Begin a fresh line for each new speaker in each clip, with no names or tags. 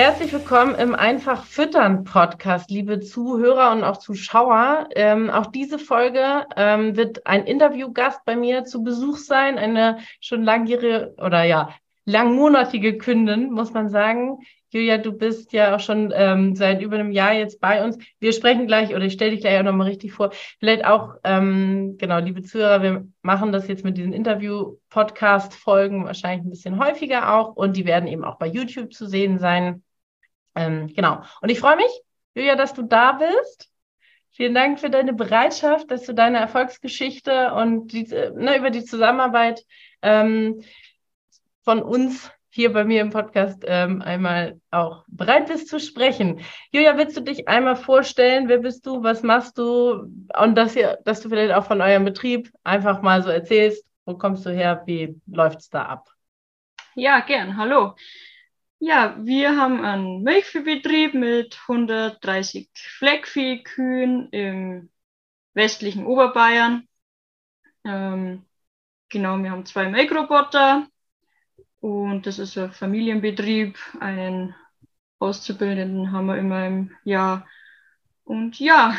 Herzlich willkommen im Einfach Füttern Podcast, liebe Zuhörer und auch Zuschauer. Ähm, auch diese Folge ähm, wird ein Interviewgast bei mir zu Besuch sein, eine schon langjährige oder ja, langmonatige Kundin, muss man sagen. Julia, du bist ja auch schon ähm, seit über einem Jahr jetzt bei uns. Wir sprechen gleich oder ich stelle dich gleich auch nochmal richtig vor. Vielleicht auch, ähm, genau, liebe Zuhörer, wir machen das jetzt mit diesen Interview-Podcast-Folgen wahrscheinlich ein bisschen häufiger auch und die werden eben auch bei YouTube zu sehen sein. Ähm, genau. Und ich freue mich, Julia, dass du da bist. Vielen Dank für deine Bereitschaft, dass du deine Erfolgsgeschichte und die, ne, über die Zusammenarbeit ähm, von uns hier bei mir im Podcast ähm, einmal auch bereit bist zu sprechen. Julia, willst du dich einmal vorstellen? Wer bist du? Was machst du? Und dass, ihr, dass du vielleicht auch von eurem Betrieb einfach mal so erzählst. Wo kommst du her? Wie läuft es da ab?
Ja, gern. Hallo. Ja, wir haben einen Milchviehbetrieb mit 130 Fleckviehkühen im westlichen Oberbayern. Ähm, genau, wir haben zwei Melkroboter und das ist ein Familienbetrieb. Einen Auszubildenden haben wir immer im Jahr. Und ja.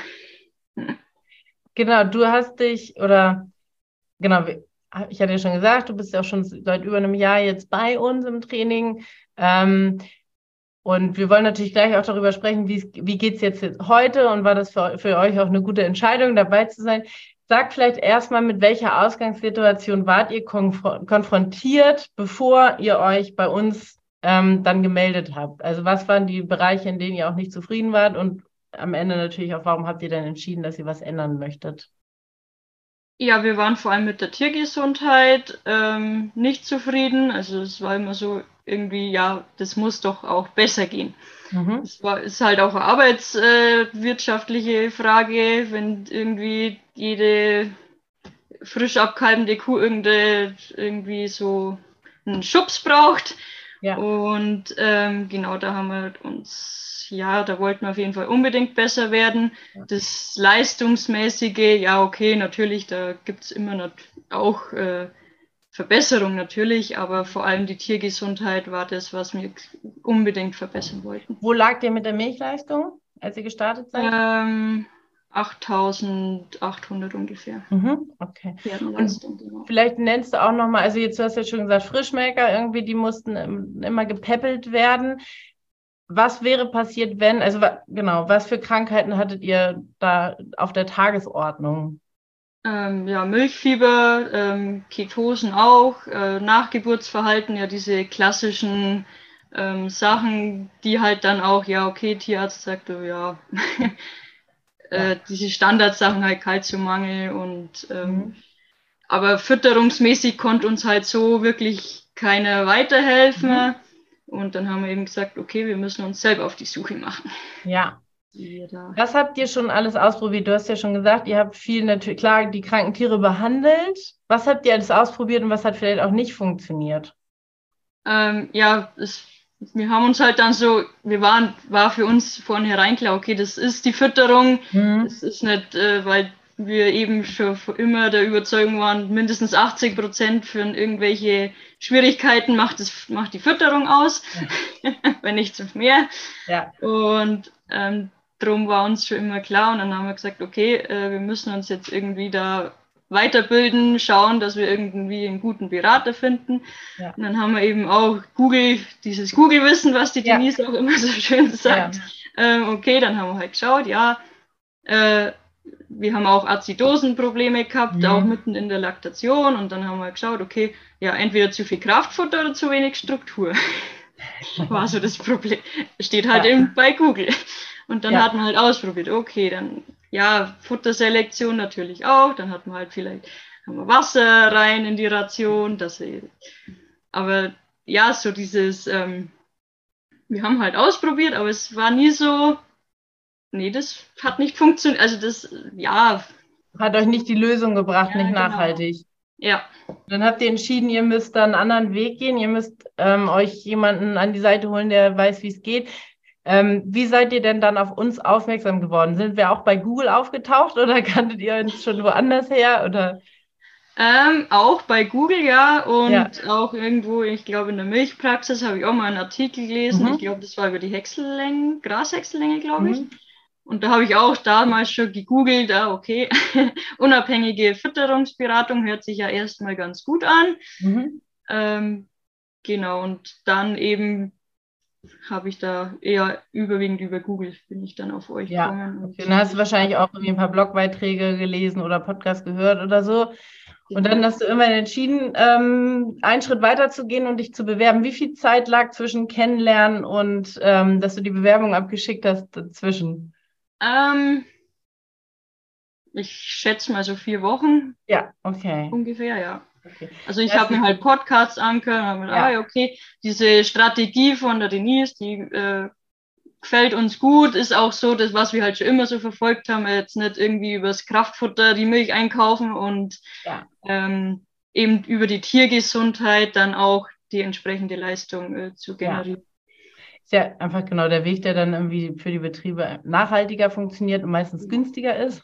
Genau, du hast dich, oder genau, ich hatte ja schon gesagt, du bist ja auch schon seit über einem Jahr jetzt bei uns im Training. Ähm, und wir wollen natürlich gleich auch darüber sprechen, wie, geht es jetzt heute und war das für, für euch auch eine gute Entscheidung, dabei zu sein. Sag vielleicht erstmal, mit welcher Ausgangssituation wart ihr konf konfrontiert, bevor ihr euch bei uns ähm, dann gemeldet habt? Also was waren die Bereiche, in denen ihr auch nicht zufrieden wart und am Ende natürlich auch, warum habt ihr denn entschieden, dass ihr was ändern möchtet?
Ja, wir waren vor allem mit der Tiergesundheit ähm, nicht zufrieden. Also es war immer so irgendwie, ja, das muss doch auch besser gehen. Mhm. Es war, ist halt auch eine arbeitswirtschaftliche äh, Frage, wenn irgendwie jede frisch abkalbende Kuh irgendwie so einen Schubs braucht. Ja. Und ähm, genau da haben wir uns, ja, da wollten wir auf jeden Fall unbedingt besser werden. Ja. Das Leistungsmäßige, ja, okay, natürlich, da gibt es immer noch auch äh, Verbesserung natürlich, aber vor allem die Tiergesundheit war das, was wir unbedingt verbessern wollten.
Wo lag ihr mit der Milchleistung, als ihr gestartet seid?
Ähm, 8800 ungefähr.
Mhm, okay. Und genau. Vielleicht nennst du auch nochmal, also jetzt du hast ja schon gesagt, Frischmelker, irgendwie, die mussten immer gepäppelt werden. Was wäre passiert, wenn, also genau, was für Krankheiten hattet ihr da auf der Tagesordnung?
Ähm, ja, Milchfieber, ähm, Ketosen auch, äh, Nachgeburtsverhalten, ja, diese klassischen ähm, Sachen, die halt dann auch, ja, okay, Tierarzt sagt, oh, ja, äh, diese Standardsachen halt Kalziummangel und ähm, mhm. aber fütterungsmäßig konnte uns halt so wirklich keiner weiterhelfen. Mhm. Und dann haben wir eben gesagt, okay, wir müssen uns selber auf die Suche machen.
Ja, was habt ihr schon alles ausprobiert? Du hast ja schon gesagt, ihr habt viel natürlich, klar, die kranken Tiere behandelt. Was habt ihr alles ausprobiert und was hat vielleicht auch nicht funktioniert?
Ähm, ja, es, wir haben uns halt dann so, wir waren, war für uns vornherein klar, okay, das ist die Fütterung. Mhm. Das ist nicht, äh, weil wir eben schon immer der Überzeugung waren, mindestens 80 Prozent für irgendwelche Schwierigkeiten macht, es, macht die Fütterung aus, ja. wenn nicht zu mehr. Ja. Und ähm, drum war uns schon immer klar und dann haben wir gesagt, okay, äh, wir müssen uns jetzt irgendwie da weiterbilden, schauen, dass wir irgendwie einen guten Berater finden. Ja. Und dann haben wir eben auch Google, dieses Google-Wissen, was die Denise ja. auch immer so schön sagt. Ja. Ähm, okay, dann haben wir halt geschaut, ja, Äh, wir haben auch Azidosenprobleme gehabt, auch mitten in der Laktation. Und dann haben wir geschaut, okay, ja, entweder zu viel Kraftfutter oder zu wenig Struktur. War so das Problem. Steht halt eben bei Google. Und dann hat man halt ausprobiert, okay, dann, ja, Futterselektion natürlich auch. Dann hat man halt vielleicht haben wir Wasser rein in die Ration. Das, aber ja, so dieses, ähm, wir haben halt ausprobiert, aber es war nie so, nee, das hat nicht funktioniert. Also das, ja.
Hat euch nicht die Lösung gebracht, ja, nicht genau. nachhaltig.
Ja.
Dann habt ihr entschieden, ihr müsst da einen anderen Weg gehen, ihr müsst ähm, euch jemanden an die Seite holen, der weiß, wie es geht. Ähm, wie seid ihr denn dann auf uns aufmerksam geworden? Sind wir auch bei Google aufgetaucht oder kanntet ihr uns schon woanders her? Oder?
Ähm, auch bei Google, ja. Und ja. auch irgendwo, ich glaube, in der Milchpraxis habe ich auch mal einen Artikel gelesen. Mhm. Ich glaube, das war über die Häcksellängen, Grashäcksellänge, glaube ich. Mhm. Und da habe ich auch damals schon gegoogelt, ah, okay, unabhängige Fütterungsberatung hört sich ja erstmal ganz gut an. Mhm. Ähm, genau, und dann eben habe ich da eher überwiegend über Google bin ich dann auf euch
ja, gekommen. Okay. Dann hast du wahrscheinlich auch irgendwie ein paar Blogbeiträge gelesen oder Podcast gehört oder so. Und dann hast du immerhin entschieden, ähm, einen Schritt weiter zu gehen und dich zu bewerben. Wie viel Zeit lag zwischen Kennenlernen und ähm, dass du die Bewerbung abgeschickt hast dazwischen?
Ähm, ich schätze mal so vier Wochen.
Ja, okay.
Ungefähr, ja. Okay. Also ich habe mir halt Podcasts angehört und habe mir ja. ah, okay, diese Strategie von der Denise, die äh, gefällt uns gut, ist auch so, das, was wir halt schon immer so verfolgt haben, jetzt nicht irgendwie übers Kraftfutter die Milch einkaufen und ja. ähm, eben über die Tiergesundheit dann auch die entsprechende Leistung äh, zu generieren.
Ja. Ist ja einfach genau der Weg, der dann irgendwie für die Betriebe nachhaltiger funktioniert und meistens günstiger ist.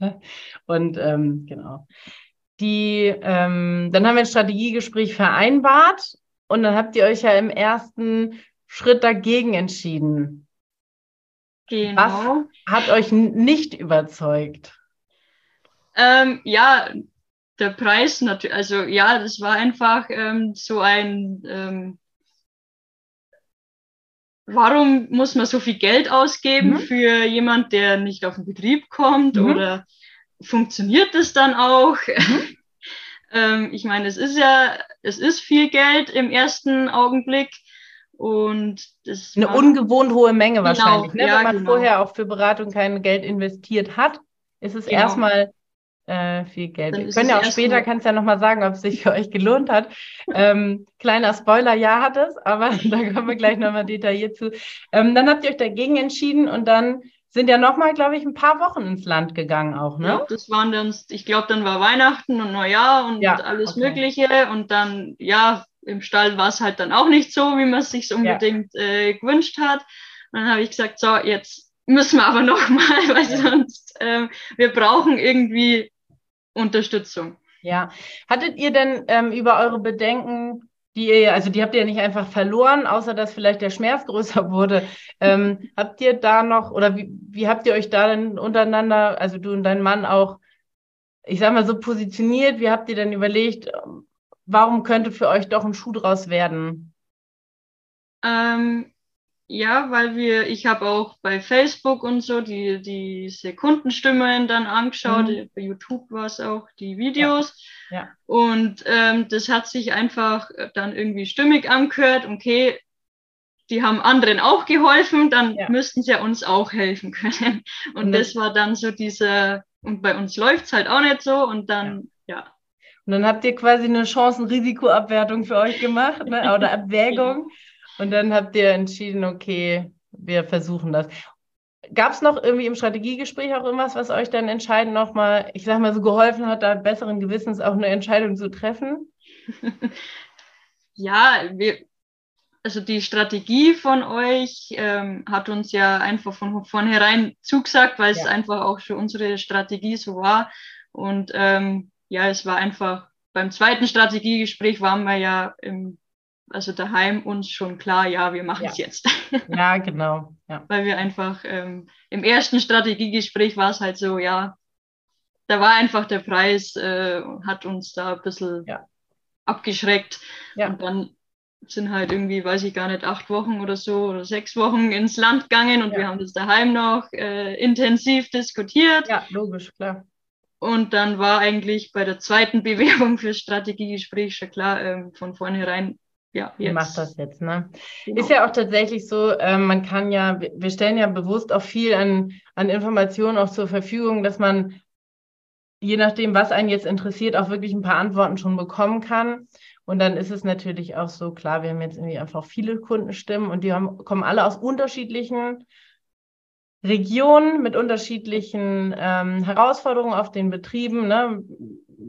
Und ähm, genau. Die, ähm, dann haben wir ein Strategiegespräch vereinbart und dann habt ihr euch ja im ersten Schritt dagegen entschieden. Genau. Was hat euch nicht überzeugt?
Ähm, ja, der Preis natürlich, also ja, das war einfach ähm, so ein, ähm, warum muss man so viel Geld ausgeben mhm. für jemand, der nicht auf den Betrieb kommt mhm. oder funktioniert das dann auch? Mhm. ähm, ich meine, es ist ja, es ist viel Geld im ersten Augenblick. Und das
eine ungewohnt hohe Menge genau, wahrscheinlich. Ne? Ja, Wenn man genau. vorher auch für Beratung kein Geld investiert hat, ist es genau. erstmal äh, viel Geld. Wir können ja auch später, kannst ja nochmal sagen, ob es sich für euch gelohnt hat. ähm, kleiner Spoiler, ja hat es, aber da kommen wir gleich nochmal detailliert zu. Ähm, dann habt ihr euch dagegen entschieden und dann sind ja nochmal, glaube ich, ein paar Wochen ins Land gegangen auch, ne? Ja,
das waren dann, ich glaube, dann war Weihnachten und Neujahr und ja, alles okay. Mögliche und dann, ja, im Stall war es halt dann auch nicht so, wie man es sich unbedingt ja. äh, gewünscht hat. Und dann habe ich gesagt, so, jetzt müssen wir aber nochmal, weil sonst äh, wir brauchen irgendwie Unterstützung.
Ja. Hattet ihr denn ähm, über eure Bedenken, die also die habt ihr nicht einfach verloren, außer dass vielleicht der Schmerz größer wurde. Ähm, habt ihr da noch, oder wie, wie habt ihr euch da denn untereinander, also du und dein Mann auch, ich sag mal so positioniert, wie habt ihr denn überlegt, warum könnte für euch doch ein Schuh draus werden?
Ähm, ja, weil wir, ich habe auch bei Facebook und so die, diese Kundenstimmen dann angeschaut, mhm. bei YouTube war es auch, die Videos. Ja. ja. Und ähm, das hat sich einfach dann irgendwie stimmig angehört, okay, die haben anderen auch geholfen, dann ja. müssten sie ja uns auch helfen können. Und, und das war dann so dieser, und bei uns läuft es halt auch nicht so und dann, ja. ja.
Und dann habt ihr quasi eine Chancen-Risikoabwertung für euch gemacht ne? oder Abwägung. Und dann habt ihr entschieden, okay, wir versuchen das. Gab es noch irgendwie im Strategiegespräch auch irgendwas, was euch dann entscheidend nochmal, ich sag mal so, geholfen hat, da besseren Gewissens auch eine Entscheidung zu treffen?
ja, wir, also die Strategie von euch ähm, hat uns ja einfach von vornherein zugesagt, weil ja. es einfach auch schon unsere Strategie so war. Und ähm, ja, es war einfach, beim zweiten Strategiegespräch waren wir ja im, also daheim uns schon klar, ja, wir machen es ja. jetzt.
Ja, genau. Ja.
Weil wir einfach ähm, im ersten Strategiegespräch war es halt so, ja, da war einfach der Preis, äh, hat uns da ein bisschen ja. abgeschreckt. Und dann sind halt irgendwie, weiß ich gar nicht, acht Wochen oder so oder sechs Wochen ins Land gegangen und wir haben das daheim noch äh, intensiv diskutiert.
Ja, logisch, klar.
Und dann war eigentlich bei der zweiten Bewerbung für Strategiegespräch schon klar, ähm, von vornherein, ja,
jetzt. Macht das jetzt, ne? Genau. Ist ja auch tatsächlich so, ähm, man kann ja, wir stellen ja bewusst auch viel an, an Informationen auch zur Verfügung, dass man je nachdem, was einen jetzt interessiert, auch wirklich ein paar Antworten schon bekommen kann. Und dann ist es natürlich auch so, klar, wir haben jetzt irgendwie einfach viele Kundenstimmen und die haben, kommen alle aus unterschiedlichen Regionen mit unterschiedlichen ähm, Herausforderungen auf den Betrieben. Ne?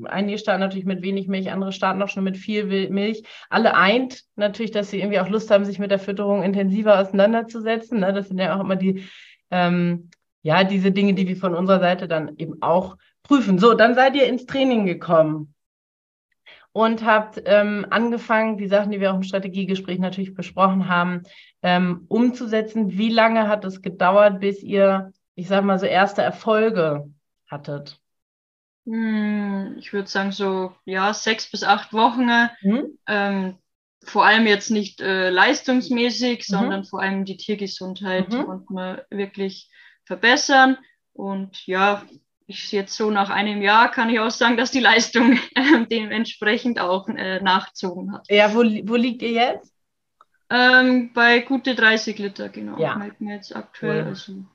Einige starten natürlich mit wenig Milch, andere starten auch schon mit viel Milch. Alle eint natürlich, dass sie irgendwie auch Lust haben, sich mit der Fütterung intensiver auseinanderzusetzen. Ne? Das sind ja auch immer die, ähm, ja, diese Dinge, die wir von unserer Seite dann eben auch prüfen. So, dann seid ihr ins Training gekommen und habt ähm, angefangen, die Sachen, die wir auch im Strategiegespräch natürlich besprochen haben, ähm, umzusetzen. Wie lange hat es gedauert, bis ihr, ich sage mal, so erste Erfolge hattet?
Hm, ich würde sagen, so ja, sechs bis acht Wochen. Mhm. Ähm, vor allem jetzt nicht äh, leistungsmäßig, mhm. sondern vor allem die Tiergesundheit mhm. konnte man wirklich verbessern. Und ja, ich jetzt so nach einem Jahr kann ich auch sagen, dass die Leistung äh, dementsprechend auch äh, nachgezogen hat.
Ja, wo, wo liegt ihr jetzt?
Ähm, bei gute 30 Liter, genau.
Ja.
jetzt aktuell.
Cool. Also.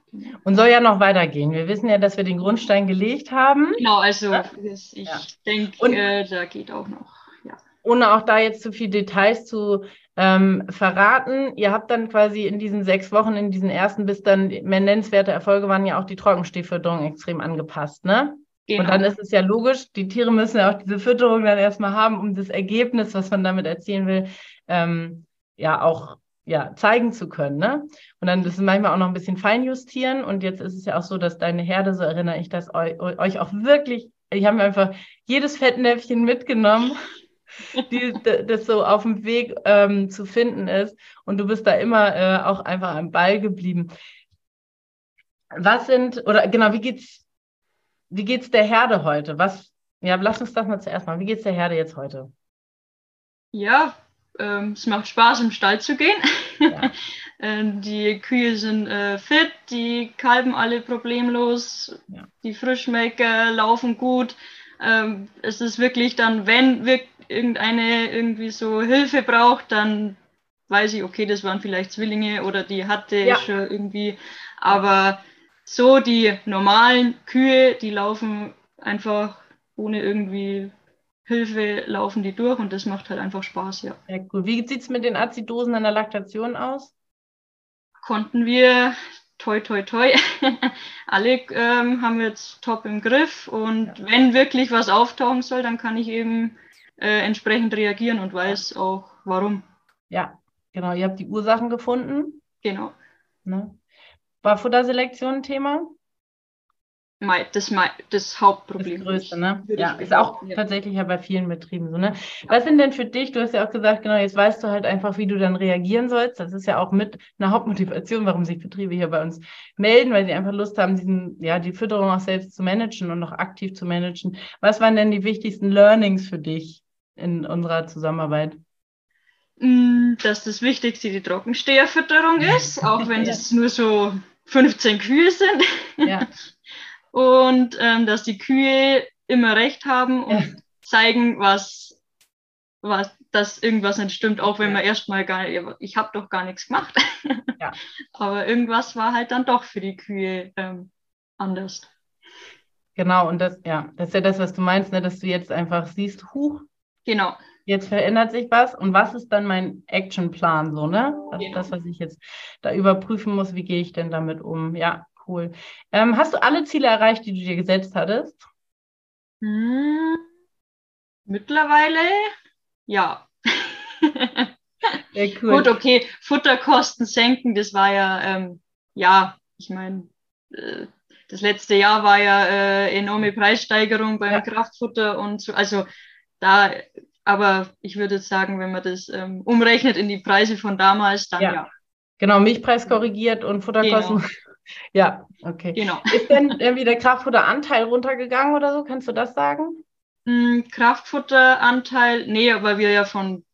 Und soll ja noch weitergehen. Wir wissen ja, dass wir den Grundstein gelegt haben.
Genau, also ja. ich ja. denke, äh, da geht auch noch. Ja.
Ohne auch da jetzt zu viele Details zu ähm, verraten. Ihr habt dann quasi in diesen sechs Wochen, in diesen ersten, bis dann mehr nennenswerte Erfolge waren, ja auch die Trockenstehfütterung extrem angepasst, ne? Genau. Und dann ist es ja logisch, die Tiere müssen ja auch diese Fütterung dann erstmal haben, um das Ergebnis, was man damit erzielen will, ähm, ja auch ja, zeigen zu können. Ne? Und dann ist es manchmal auch noch ein bisschen feinjustieren. Und jetzt ist es ja auch so, dass deine Herde, so erinnere ich das euch, auch wirklich, die haben einfach jedes Fettnäpfchen mitgenommen die, das so auf dem Weg ähm, zu finden ist. Und du bist da immer äh, auch einfach am Ball geblieben. Was sind, oder genau, wie geht's, wie geht's der Herde heute? Was, ja, lass uns das mal zuerst mal. Wie geht's der Herde jetzt heute?
Ja, ähm, es macht Spaß, im Stall zu gehen. Ja. Ähm, die Kühe sind äh, fit, die kalben alle problemlos, ja. die Frischmelker laufen gut. Ähm, es ist wirklich dann, wenn wir irgendeine irgendwie so Hilfe braucht, dann weiß ich, okay, das waren vielleicht Zwillinge oder die hatte ja. ich schon irgendwie. Aber so die normalen Kühe, die laufen einfach ohne irgendwie Hilfe, laufen die durch und das macht halt einfach Spaß, ja.
Ja, cool. Wie sieht es mit den Azidosen an der Laktation aus?
Konnten wir toi, toi, toi. Alle ähm, haben wir jetzt top im Griff und ja. wenn wirklich was auftauchen soll, dann kann ich eben äh, entsprechend reagieren und weiß auch warum.
Ja, genau. Ihr habt die Ursachen gefunden.
Genau.
Ne? War Futterselektion ein Thema?
Das, das Hauptproblem.
Das Größte, ne? Ja, ist auch ja. tatsächlich ja bei vielen Betrieben so, ne? Was sind denn für dich, du hast ja auch gesagt, genau, jetzt weißt du halt einfach, wie du dann reagieren sollst. Das ist ja auch mit einer Hauptmotivation, warum sich Betriebe hier bei uns melden, weil sie einfach Lust haben, diesen, ja, die Fütterung auch selbst zu managen und auch aktiv zu managen. Was waren denn die wichtigsten Learnings für dich in unserer Zusammenarbeit?
Mm, dass das Wichtigste die Trockensteherfütterung ist, auch wenn das nur so 15 Kühe sind. Ja. und ähm, dass die Kühe immer recht haben und ja. zeigen, was, was, dass irgendwas nicht stimmt, auch wenn man erstmal gar nicht, ich habe doch gar nichts gemacht. Ja. Aber irgendwas war halt dann doch für die Kühe ähm, anders.
Genau, und das, ja, das ist ja das, was du meinst, ne, dass du jetzt einfach siehst, huch,
genau.
jetzt verändert sich was und was ist dann mein Actionplan, so, ne? Das genau. das, was ich jetzt da überprüfen muss, wie gehe ich denn damit um? Ja, cool. Ähm, hast du alle Ziele erreicht, die du dir gesetzt hattest?
Hm, mittlerweile ja. Sehr cool. Gut, okay, Futterkosten senken, das war ja, ähm, ja, ich meine, äh, das letzte Jahr war ja äh, enorme Preissteigerung beim ja. Kraftfutter und so, also da, aber ich würde sagen, wenn man das ähm, umrechnet in die Preise von damals, dann ja. ja.
Genau, Milchpreis korrigiert und Futterkosten genau. Ja, okay. Genau. Ist denn irgendwie der Kraftfutteranteil runtergegangen oder so? Kannst du das sagen?
Mm, Kraftfutteranteil, nee, weil wir ja von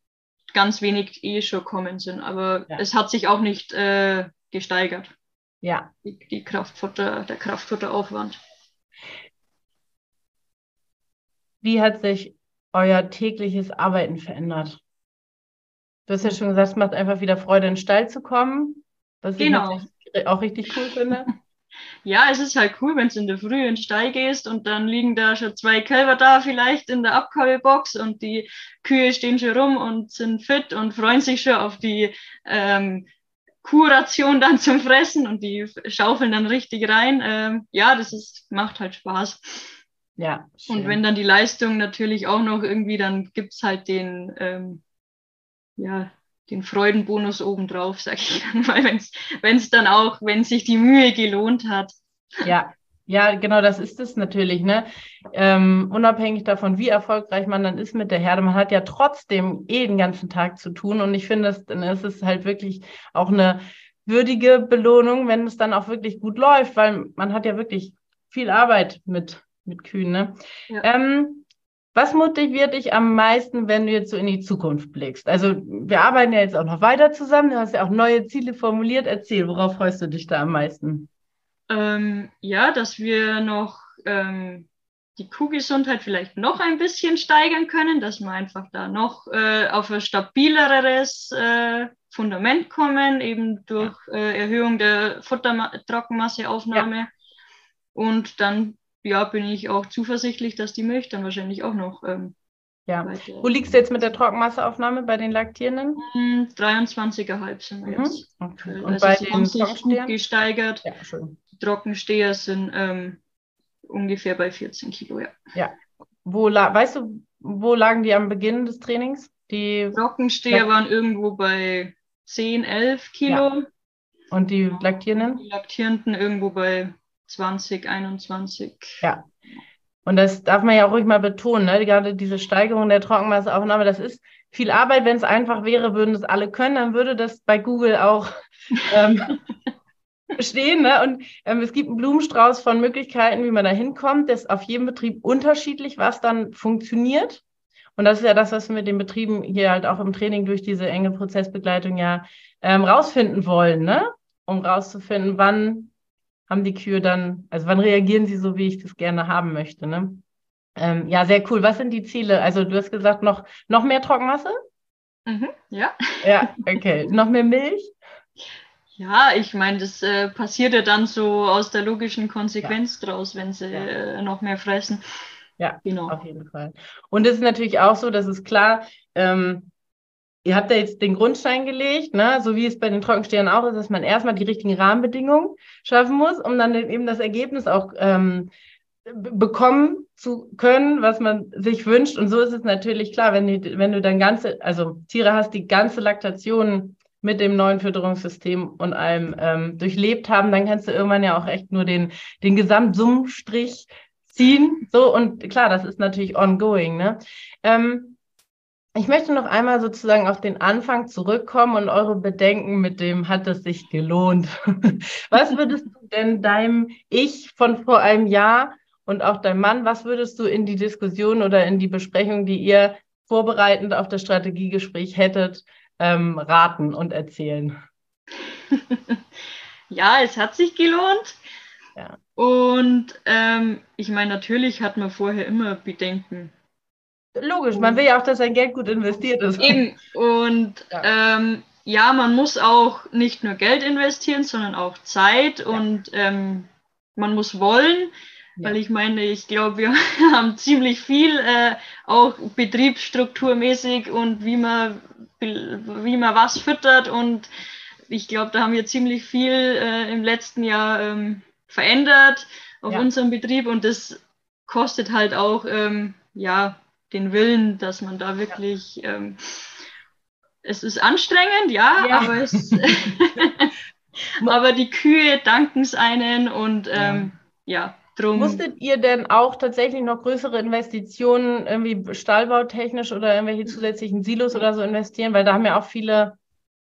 ganz wenig eh schon kommen sind. Aber ja. es hat sich auch nicht äh, gesteigert.
Ja.
Die, die Kraftfutter, der Kraftfutteraufwand.
Wie hat sich euer tägliches Arbeiten verändert? Du hast ja schon gesagt, es macht einfach wieder Freude, in den Stall zu kommen. Was genau. ich auch richtig cool finde.
Ja, es ist halt cool, wenn du in der Früh in den Stall gehst und dann liegen da schon zwei Kälber da vielleicht in der Abkabelbox und die Kühe stehen schon rum und sind fit und freuen sich schon auf die ähm, Kuhration dann zum Fressen und die schaufeln dann richtig rein. Ähm, ja, das ist, macht halt Spaß.
Ja.
Schön. Und wenn dann die Leistung natürlich auch noch irgendwie, dann gibt es halt den, ähm, ja, den Freudenbonus obendrauf, sag ich mal, wenn es dann auch, wenn sich die Mühe gelohnt hat.
Ja, ja, genau, das ist es natürlich, ne? Ähm, unabhängig davon, wie erfolgreich man dann ist mit der Herde, man hat ja trotzdem eh den ganzen Tag zu tun. Und ich finde, dann ist es halt wirklich auch eine würdige Belohnung, wenn es dann auch wirklich gut läuft, weil man hat ja wirklich viel Arbeit mit, mit Kühen, ne? Ja. Ähm, was motiviert dich am meisten, wenn du jetzt so in die Zukunft blickst? Also wir arbeiten ja jetzt auch noch weiter zusammen. Du hast ja auch neue Ziele formuliert. Erzähl, worauf freust du dich da am meisten?
Ähm, ja, dass wir noch ähm, die Kuhgesundheit vielleicht noch ein bisschen steigern können, dass wir einfach da noch äh, auf ein stabileres äh, Fundament kommen, eben durch äh, Erhöhung der Futtertrockenmasseaufnahme. Ja. Und dann ja, bin ich auch zuversichtlich, dass die Milch dann wahrscheinlich auch noch. Ähm,
ja. Weiter, Wo liegst du jetzt mit der Trockenmasseaufnahme bei den Laktierenden?
23,5 hm, sind wir mhm. jetzt. Okay. Und also bei den haben sich gut gesteigert. Ja, schön. Die Trockensteher sind ähm, ungefähr bei 14 Kilo, ja.
Ja. Wo weißt du, wo lagen die am Beginn des Trainings?
Die Trockensteher ja. waren irgendwo bei 10, 11 Kilo. Ja.
Und die Laktierenden?
Die Laktierenden irgendwo bei 2021.
Ja. Und das darf man ja auch ruhig mal betonen, ne? gerade diese Steigerung der Trockenmasseaufnahme, das ist viel Arbeit. Wenn es einfach wäre, würden das alle können, dann würde das bei Google auch ähm, stehen. Ne? Und ähm, es gibt einen Blumenstrauß von Möglichkeiten, wie man da hinkommt. Das ist auf jedem Betrieb unterschiedlich, was dann funktioniert. Und das ist ja das, was wir mit den Betrieben hier halt auch im Training durch diese enge Prozessbegleitung ja ähm, rausfinden wollen, ne? um rauszufinden, wann haben die Kühe dann, also wann reagieren sie so, wie ich das gerne haben möchte, ne? Ähm, ja, sehr cool. Was sind die Ziele? Also du hast gesagt, noch, noch mehr Trockenmasse?
Mhm, ja.
Ja, okay. noch mehr Milch?
Ja, ich meine, das äh, passiert ja dann so aus der logischen Konsequenz ja. draus, wenn sie ja. äh, noch mehr fressen.
Ja, genau. Auf jeden Fall. Und es ist natürlich auch so, dass es klar, ähm, ihr habt ja jetzt den Grundstein gelegt, ne? so wie es bei den Trockenstehern auch ist, dass man erstmal die richtigen Rahmenbedingungen schaffen muss, um dann eben das Ergebnis auch ähm, bekommen zu können, was man sich wünscht. Und so ist es natürlich klar, wenn du, wenn du dann ganze, also Tiere hast, die ganze Laktation mit dem neuen Fütterungssystem und allem ähm, durchlebt haben, dann kannst du irgendwann ja auch echt nur den, den Gesamtsummenstrich ziehen. So, und klar, das ist natürlich ongoing. Ne? Ähm, ich möchte noch einmal sozusagen auf den Anfang zurückkommen und eure Bedenken mit dem hat es sich gelohnt. Was würdest du denn deinem Ich von vor einem Jahr und auch deinem Mann, was würdest du in die Diskussion oder in die Besprechung, die ihr vorbereitend auf das Strategiegespräch hättet, ähm, raten und erzählen?
ja, es hat sich gelohnt. Ja. Und ähm, ich meine, natürlich hat man vorher immer Bedenken.
Logisch, man will ja auch, dass sein Geld gut investiert ist.
Eben. Und ja. Ähm, ja, man muss auch nicht nur Geld investieren, sondern auch Zeit ja. und ähm, man muss wollen. Ja. Weil ich meine, ich glaube, wir haben ziemlich viel äh, auch betriebsstrukturmäßig und wie man, wie man was füttert. Und ich glaube, da haben wir ziemlich viel äh, im letzten Jahr ähm, verändert auf unserem Betrieb und das kostet halt auch ähm, ja den Willen, dass man da wirklich, ja. ähm, es ist anstrengend, ja, ja. aber es, aber die Kühe danken es einen und ähm, ja.
Drum. Musstet ihr denn auch tatsächlich noch größere Investitionen, irgendwie stallbautechnisch oder irgendwelche zusätzlichen Silos oder so investieren? Weil da haben ja auch viele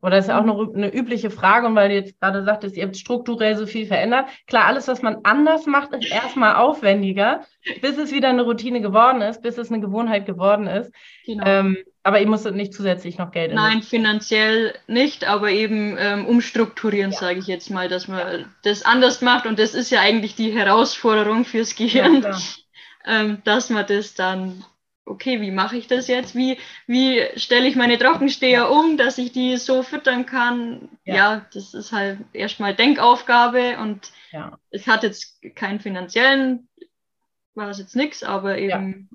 oder ist ja auch eine, eine übliche Frage, und weil du jetzt gerade sagtest, ihr habt strukturell so viel verändert. Klar, alles, was man anders macht, ist erstmal aufwendiger, bis es wieder eine Routine geworden ist, bis es eine Gewohnheit geworden ist. Genau. Ähm, Aber ihr musstet nicht zusätzlich noch Geld
Nein, finanziell nicht, aber eben ähm, umstrukturieren, ja. sage ich jetzt mal, dass man ja. das anders macht. Und das ist ja eigentlich die Herausforderung fürs Gehirn, ja, ähm, dass man das dann, okay, wie mache ich das jetzt? Wie, wie stelle ich meine Trockensteher um, dass ich die so füttern kann? Ja, das ist halt erstmal Denkaufgabe und es hat jetzt keinen finanziellen, war es jetzt nichts, aber eben.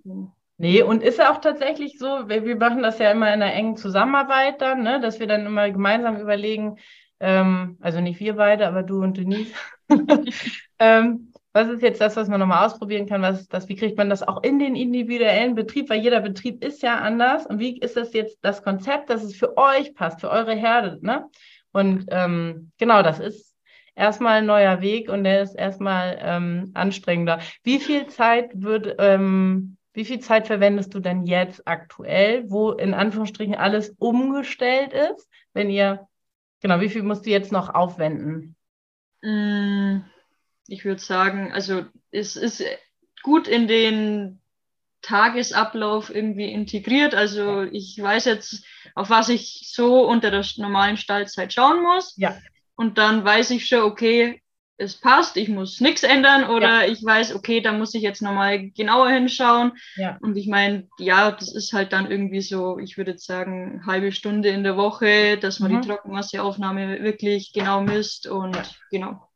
Nee, und ist ja auch tatsächlich so, wir, wir machen das ja immer in einer engen Zusammenarbeit dann, ne, dass wir dann immer gemeinsam überlegen, ähm, also nicht wir beide, aber du und Denise, ähm, was ist jetzt das, was man nochmal ausprobieren kann? Was ist das? Wie kriegt man das auch in den individuellen Betrieb? Weil jeder Betrieb ist ja anders. Und wie ist das jetzt das Konzept, dass es für euch passt, für eure Herde? Ne? Und ähm, genau, das ist erstmal ein neuer Weg und der ist erstmal ähm, anstrengender. Wie viel Zeit wird ähm, wie viel Zeit verwendest du denn jetzt aktuell, wo in Anführungsstrichen alles umgestellt ist? Wenn ihr, genau, wie viel musst du jetzt noch aufwenden?
Mm, ich würde sagen, also es ist gut in den Tagesablauf irgendwie integriert. Also ich weiß jetzt, auf was ich so unter der normalen Stallzeit schauen muss.
Ja.
Und dann weiß ich schon, okay, es passt, ich muss nichts ändern oder ja. ich weiß, okay, da muss ich jetzt nochmal genauer hinschauen.
Ja.
Und ich meine, ja, das ist halt dann irgendwie so, ich würde jetzt sagen, halbe Stunde in der Woche, dass man mhm. die Trockenmasseaufnahme wirklich genau misst und
ja.
genau.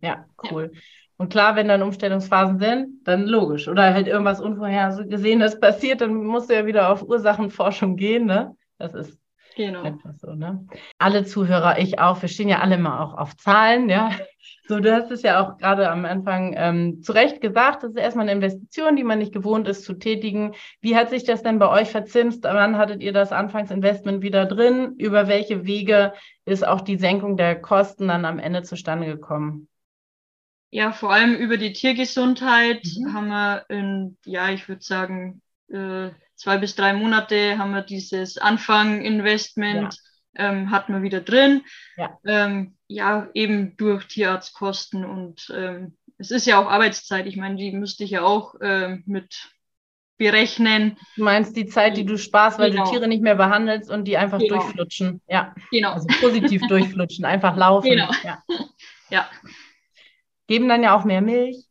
Ja, cool. Und klar, wenn dann Umstellungsphasen sind, dann logisch. Oder halt irgendwas Unvorhergesehenes passiert, dann musst du ja wieder auf Ursachenforschung gehen, ne? Das ist
Genau.
Einfach so, ne? Alle Zuhörer, ich auch, wir stehen ja alle mal auch auf Zahlen, ja. So, du hast es ja auch gerade am Anfang ähm, zu Recht gesagt, das ist erstmal eine Investition, die man nicht gewohnt ist zu tätigen. Wie hat sich das denn bei euch verzinst? Wann hattet ihr das Anfangsinvestment wieder drin? Über welche Wege ist auch die Senkung der Kosten dann am Ende zustande gekommen?
Ja, vor allem über die Tiergesundheit mhm. haben wir in, ja, ich würde sagen, äh, zwei bis drei Monate haben wir dieses Anfang-Investment, ja. ähm, hatten wir wieder drin.
Ja.
Ähm, ja, eben durch Tierarztkosten und ähm, es ist ja auch Arbeitszeit. Ich meine, die müsste ich ja auch ähm, mit berechnen.
Du meinst die Zeit, die du sparst, weil genau. du Tiere nicht mehr behandelst und die einfach genau. durchflutschen. Ja.
Genau.
Also positiv durchflutschen, einfach laufen.
Genau.
Ja.
ja.
Geben dann ja auch mehr Milch.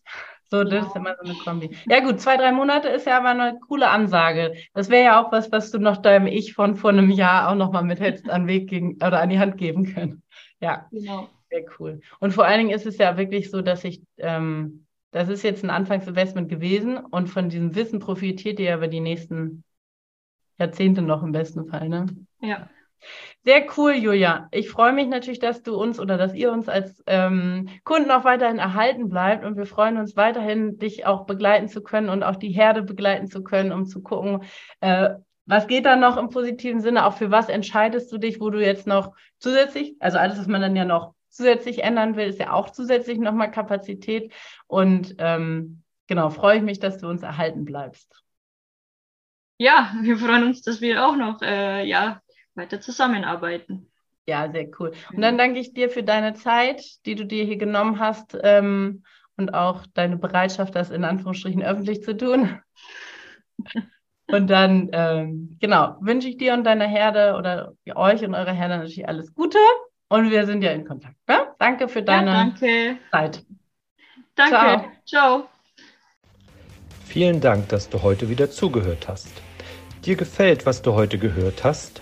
So, das ist immer so eine Kombi. Ja, gut, zwei, drei Monate ist ja aber eine coole Ansage. Das wäre ja auch was, was du noch deinem Ich von vor einem Jahr auch nochmal mit hättest an Weg gegen, oder an die Hand geben können. Ja,
genau.
Sehr cool. Und vor allen Dingen ist es ja wirklich so, dass ich, ähm, das ist jetzt ein Anfangsinvestment gewesen und von diesem Wissen profitiert ihr ja über die nächsten Jahrzehnte noch im besten Fall, ne?
Ja.
Sehr cool, Julia. Ich freue mich natürlich, dass du uns oder dass ihr uns als ähm, Kunden auch weiterhin erhalten bleibt und wir freuen uns weiterhin, dich auch begleiten zu können und auch die Herde begleiten zu können, um zu gucken, äh, was geht da noch im positiven Sinne? Auch für was entscheidest du dich, wo du jetzt noch zusätzlich, also alles, was man dann ja noch zusätzlich ändern will, ist ja auch zusätzlich nochmal Kapazität. Und ähm, genau, freue ich mich, dass du uns erhalten bleibst.
Ja, wir freuen uns, dass wir auch noch äh, ja, weiter zusammenarbeiten.
Ja, sehr cool. Und dann danke ich dir für deine Zeit, die du dir hier genommen hast ähm, und auch deine Bereitschaft, das in Anführungsstrichen öffentlich zu tun. Und dann, ähm, genau, wünsche ich dir und deiner Herde oder euch und eurer Herde natürlich alles Gute. Und wir sind ja in Kontakt. Ne? Danke für deine
ja, danke.
Zeit.
Danke. Ciao. Ciao.
Vielen Dank, dass du heute wieder zugehört hast. Dir gefällt, was du heute gehört hast?